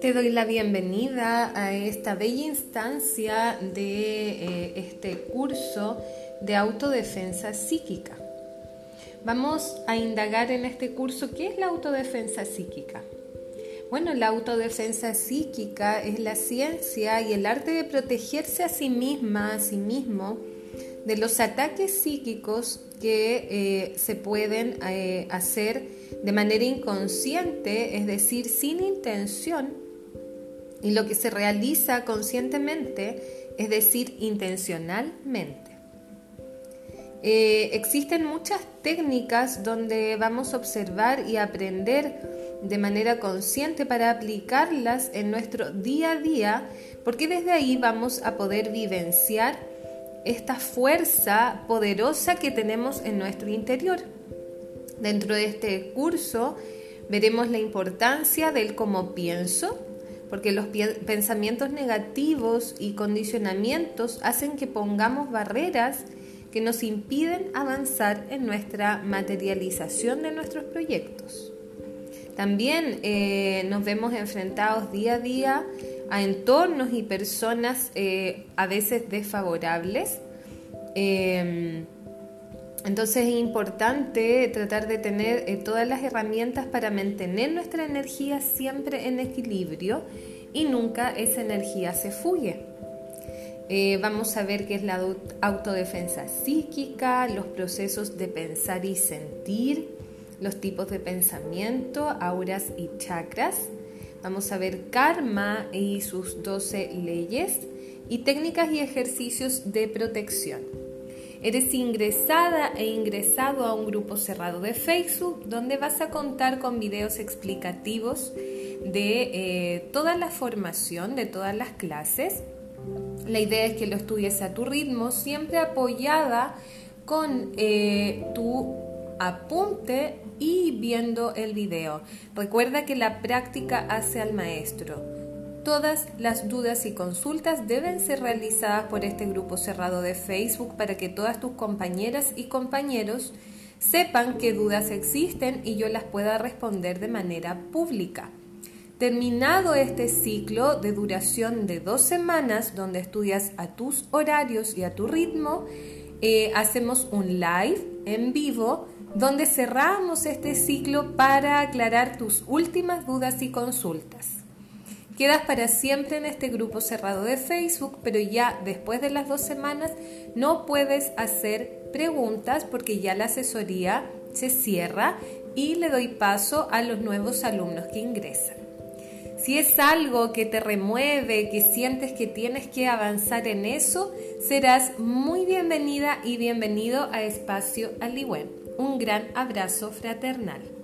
Te doy la bienvenida a esta bella instancia de eh, este curso de autodefensa psíquica. Vamos a indagar en este curso qué es la autodefensa psíquica. Bueno, la autodefensa psíquica es la ciencia y el arte de protegerse a sí misma, a sí mismo, de los ataques psíquicos que eh, se pueden eh, hacer de manera inconsciente, es decir, sin intención y lo que se realiza conscientemente, es decir, intencionalmente. Eh, existen muchas técnicas donde vamos a observar y aprender de manera consciente para aplicarlas en nuestro día a día, porque desde ahí vamos a poder vivenciar esta fuerza poderosa que tenemos en nuestro interior. Dentro de este curso veremos la importancia del cómo pienso, porque los pensamientos negativos y condicionamientos hacen que pongamos barreras que nos impiden avanzar en nuestra materialización de nuestros proyectos. También eh, nos vemos enfrentados día a día a entornos y personas eh, a veces desfavorables. Em, entonces es importante tratar de tener eh, todas las herramientas para mantener nuestra energía siempre en equilibrio y nunca esa energía se fuye. Eh, vamos a ver qué es la autodefensa psíquica, los procesos de pensar y sentir, los tipos de pensamiento, auras y chakras. Vamos a ver karma y sus 12 leyes y técnicas y ejercicios de protección. Eres ingresada e ingresado a un grupo cerrado de Facebook donde vas a contar con videos explicativos de eh, toda la formación, de todas las clases. La idea es que lo estudies a tu ritmo, siempre apoyada con eh, tu apunte y viendo el video. Recuerda que la práctica hace al maestro. Todas las dudas y consultas deben ser realizadas por este grupo cerrado de Facebook para que todas tus compañeras y compañeros sepan qué dudas existen y yo las pueda responder de manera pública. Terminado este ciclo de duración de dos semanas, donde estudias a tus horarios y a tu ritmo, eh, hacemos un live en vivo donde cerramos este ciclo para aclarar tus últimas dudas y consultas. Quedas para siempre en este grupo cerrado de Facebook, pero ya después de las dos semanas no puedes hacer preguntas porque ya la asesoría se cierra y le doy paso a los nuevos alumnos que ingresan. Si es algo que te remueve, que sientes que tienes que avanzar en eso, serás muy bienvenida y bienvenido a Espacio Aliwen. Un gran abrazo fraternal.